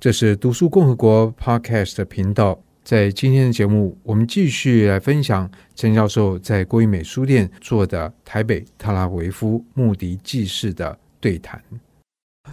这是读书共和国 Podcast 的频道。在今天的节目，我们继续来分享陈教授在国语美书店做的台北特拉维夫穆迪记事的对谈。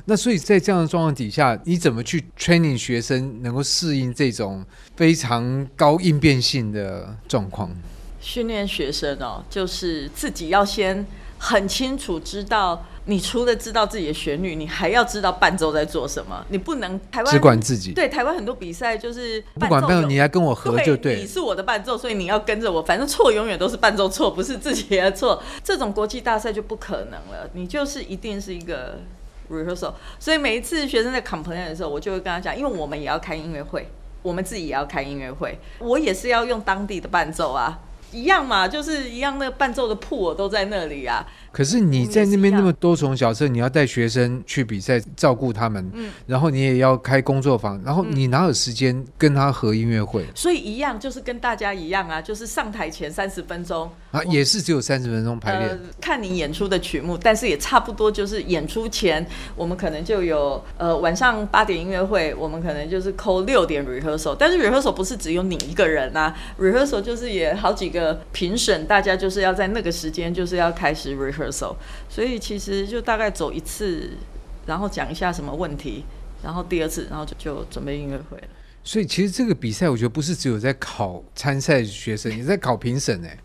那所以在这样的状况底下，你怎么去 training 学生能够适应这种非常高应变性的状况？训练学生哦，就是自己要先很清楚知道，你除了知道自己的旋律，你还要知道伴奏在做什么。你不能台湾只管自己。对，台湾很多比赛就是不管伴奏，你来跟我合就对。你是我的伴奏，所以你要跟着我。反正错永远都是伴奏错，不是自己的错。这种国际大赛就不可能了，你就是一定是一个 rehearsal。所以每一次学生在 complain 的时候，我就会跟他讲，因为我们也要开音乐会，我们自己也要开音乐会，我也是要用当地的伴奏啊。一样嘛，就是一样，那个伴奏的谱我都在那里啊。可是你在那边那么多重角色，你要带学生去比赛，照顾他们，嗯，然后你也要开工作坊，然后你哪有时间跟他合音乐会？所以一样，就是跟大家一样啊，就是上台前三十分钟。啊，也是只有三十分钟排练，呃，看你演出的曲目，但是也差不多就是演出前，我们可能就有呃晚上八点音乐会，我们可能就是扣六点 rehearsal，但是 rehearsal 不是只有你一个人啊，rehearsal 就是也好几个评审，大家就是要在那个时间就是要开始 rehearsal。所以其实就大概走一次，然后讲一下什么问题，然后第二次，然后就就准备音乐会了。所以其实这个比赛，我觉得不是只有在考参赛学生，也在考评审哎。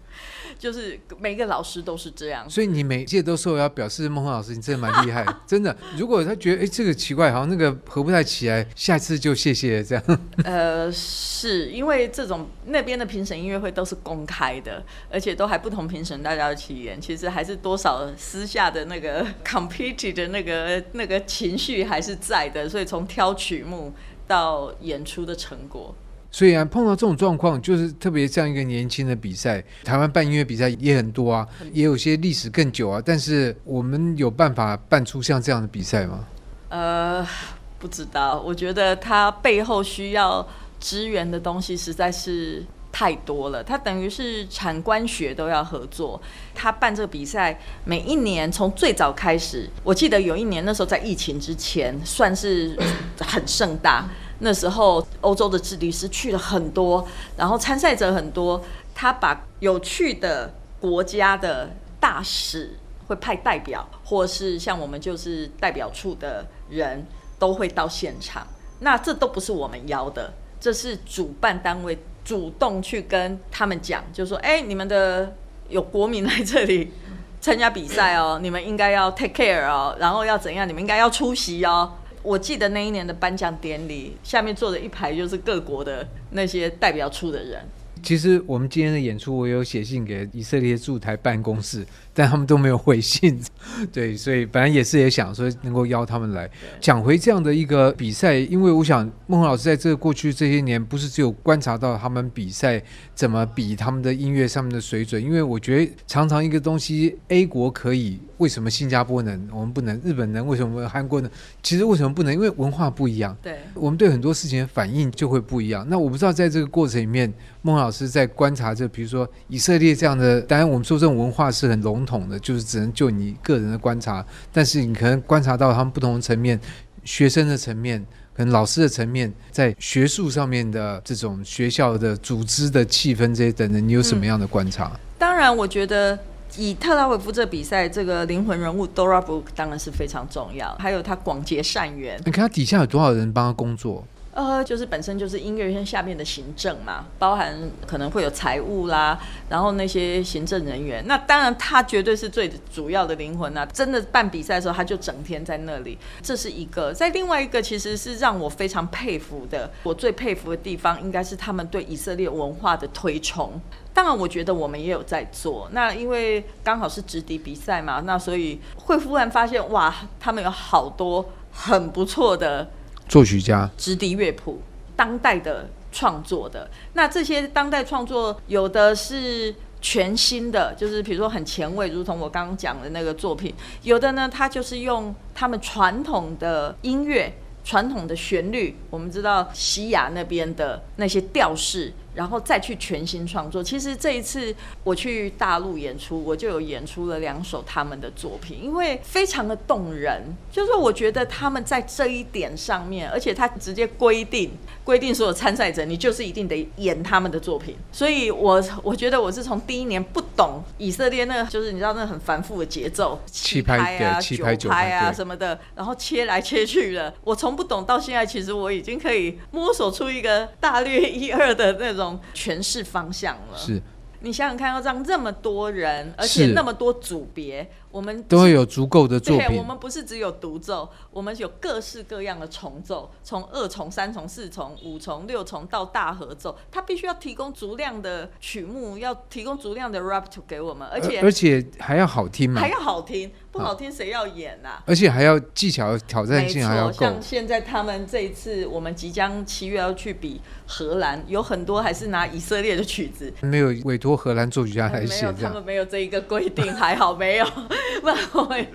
就是每个老师都是这样，所以你每届都说要表示孟老师，你真的蛮厉害，真的。如果他觉得哎这个奇怪，好像那个合不太起来，下次就谢谢这样。呃，是因为这种那边的评审音乐会都是公开的，而且都还不同评审大家的起源，其实还是多少私下的那个 compete 的那个那个情绪还是在的，所以从挑曲目到演出的成果。所以啊，碰到这种状况，就是特别像一个年轻的比赛，台湾办音乐比赛也很多啊，也有些历史更久啊。但是我们有办法办出像这样的比赛吗？呃，不知道。我觉得他背后需要支援的东西实在是太多了。他等于是产官学都要合作。他办这个比赛，每一年从最早开始，我记得有一年那时候在疫情之前，算是很盛大。那时候欧洲的治理师去了很多，然后参赛者很多，他把有趣的国家的大使会派代表，或是像我们就是代表处的人都会到现场。那这都不是我们邀的，这是主办单位主动去跟他们讲，就说：哎，你们的有国民来这里 参加比赛哦，你们应该要 take care 哦，然后要怎样，你们应该要出席哦。我记得那一年的颁奖典礼，下面坐着一排就是各国的那些代表处的人。其实我们今天的演出，我有写信给以色列驻台办公室。但他们都没有回信，对，所以本来也是也想说能够邀他们来讲回这样的一个比赛，因为我想孟老师在这个过去这些年，不是只有观察到他们比赛怎么比他们的音乐上面的水准，因为我觉得常常一个东西 A 国可以，为什么新加坡能，我们不能？日本能，为什么韩国能？其实为什么不能？因为文化不一样，对，我们对很多事情的反应就会不一样。那我不知道在这个过程里面，孟老师在观察这，比如说以色列这样的，当然我们说这种文化是很笼统的，就是只能就你个人的观察，但是你可能观察到他们不同的层面，学生的层面，可能老师的层面，在学术上面的这种学校的组织的气氛这些等等，你有什么样的观察？嗯，当然，我觉得以特拉维夫这比赛，这个灵魂人物 Dora Book 当然是非常重要，还有他广结善缘。你看他底下有多少人帮他工作？呃，就是本身就是音乐院下面的行政嘛，包含可能会有财务啦，然后那些行政人员。那当然，他绝对是最主要的灵魂啊！真的办比赛的时候，他就整天在那里。这是一个。在另外一个，其实是让我非常佩服的。我最佩服的地方，应该是他们对以色列文化的推崇。当然，我觉得我们也有在做。那因为刚好是直笛比赛嘛，那所以会忽然发现，哇，他们有好多很不错的。作曲家、直笛乐谱，当代的创作的。那这些当代创作，有的是全新的，就是比如说很前卫，如同我刚刚讲的那个作品；有的呢，它就是用他们传统的音乐、传统的旋律。我们知道西亚那边的那些调式，然后再去全新创作。其实这一次我去大陆演出，我就有演出了两首他们的作品，因为非常的动人。就是我觉得他们在这一点上面，而且他直接规定规定所有参赛者，你就是一定得演他们的作品。所以我我觉得我是从第一年不懂以色列那个，就是你知道那很繁复的节奏，七拍啊、九拍，拍啊什么的，然后切来切去的，我从不懂到现在，其实我已经可以摸索出一个大略一二的那种。种诠释方向了，是你想想看，要让这么多人，而且那么多组别。我们都会有足够的作品。对，我们不是只有独奏，我们有各式各样的重奏，从二重、三重、四重、五重、六重到大合奏，它必须要提供足量的曲目，要提供足量的 rap 给我们，而且而且还要好听嘛，还要好听，不好听谁要演啊？而且还要技巧挑战性还要够。像现在他们这一次，我们即将七月要去比荷兰，有很多还是拿以色列的曲子，没有委托荷兰作曲家来写，他们没有这一个规定，还好没有。不会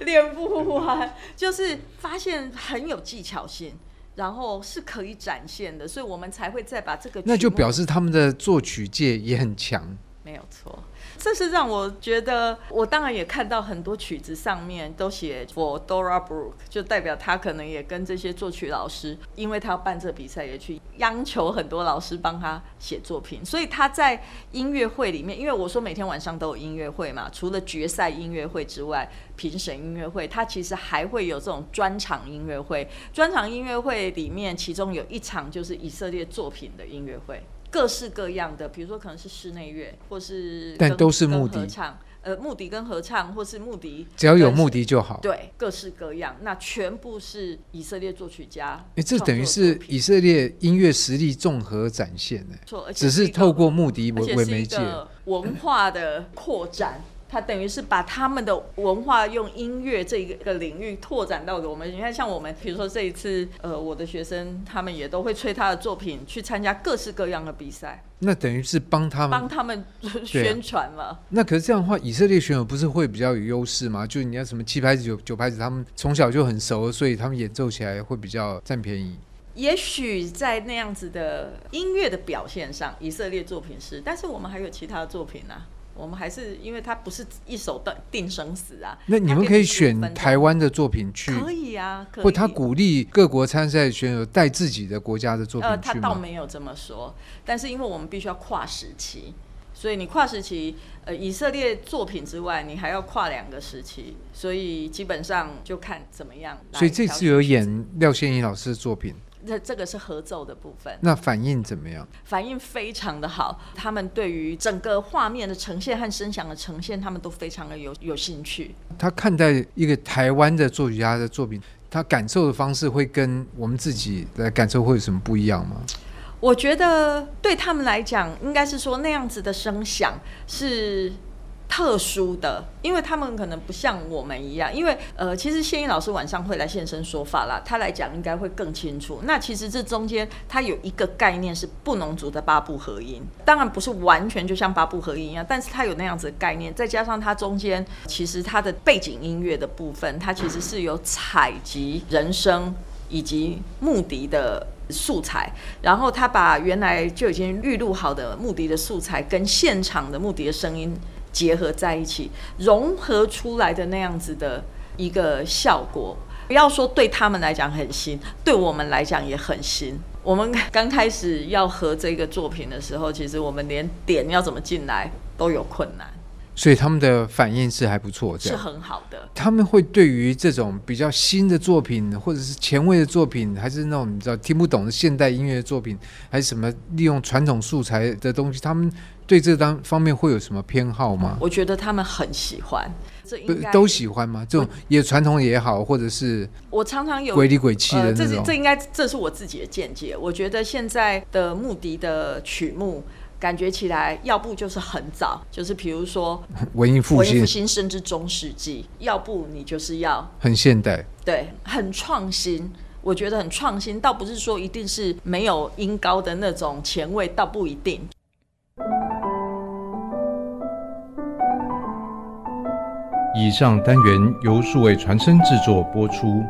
练不完，就是发现很有技巧性，然后是可以展现的，所以我们才会再把这个。那就表示他们的作曲界也很强。没有错。这是让我觉得，我当然也看到很多曲子上面都写 For Dora Brook，就代表他可能也跟这些作曲老师，因为他要办这比赛，也去央求很多老师帮他写作品。所以他在音乐会里面，因为我说每天晚上都有音乐会嘛，除了决赛音乐会之外，评审音乐会，他其实还会有这种专场音乐会。专场音乐会里面，其中有一场就是以色列作品的音乐会。各式各样的，比如说可能是室内乐，或是但都是木笛合唱，呃，木笛跟合唱，或是木笛，只要有木笛就好。对，各式各样，那全部是以色列作曲家。哎，这等于是以色列音乐实力综合展现呢。错，只是透过木笛为为媒介，文化的扩展。他等于是把他们的文化用音乐这一个领域拓展到给我们。你看，像我们，比如说这一次，呃，我的学生他们也都会吹他的作品去参加各式各样的比赛。那等于是帮他们帮他们宣传嘛。啊。那可是这样的话，以色列选手不是会比较有优势吗？就你要什么七拍子、九九拍子，他们从小就很熟，所以他们演奏起来会比较占便宜。也许在那样子的音乐的表现上，以色列作品是，但是我们还有其他的作品呢，啊。我们还是因为它不是一手的定生死啊。那你们可以选台湾的作品去，可以啊。可以。或他鼓励各国参赛选手带自己的国家的作品去？呃，他倒没有这么说。但是因为我们必须要跨时期，所以你跨时期，呃，以色列作品之外，你还要跨两个时期，所以基本上就看怎么样。所以这次有演廖宪一老师的作品。这这个是合奏的部分，那反应怎么样？反应非常的好，他们对于整个画面的呈现和声响的呈现，他们都非常的有有兴趣。他看待一个台湾的作曲家的作品，他感受的方式会跟我们自己的感受会有什么不一样吗？我觉得对他们来讲，应该是说那样子的声响是。特殊的，因为他们可能不像我们一样，因为呃，其实谢英老师晚上会来现身说法啦，他来讲应该会更清楚。那其实这中间他有一个概念是布农族的八部合音，当然不是完全就像八部合音一样，但是他有那样子的概念，再加上他中间其实他的背景音乐的部分，它其实是有采集人声以及木笛的素材，然后他把原来就已经预录好的木笛的素材跟现场的木笛的声音。结合在一起，融合出来的那样子的一个效果，不要说对他们来讲很新，对我们来讲也很新。我们刚开始要合这个作品的时候，其实我们连点要怎么进来都有困难。所以他们的反应是还不错，是很好的。他们会对于这种比较新的作品，或者是前卫的作品，还是那种你知道听不懂的现代音乐的作品，还是什么利用传统素材的东西，他们对这当方面会有什么偏好吗？我觉得他们很喜欢，这应该都喜欢吗？这种也传统也好，或者是我常常有鬼里鬼气的那种。这这应该这是我自己的见解。我觉得现在的木笛的曲目。感觉起来，要不就是很早，就是比如说 文艺复兴，文艺复兴甚至中世纪；要不你就是要很现代，对，很创新。我觉得很创新，倒不是说一定是没有音高的那种前卫，倒不一定。以上单元由数位传声制作播出。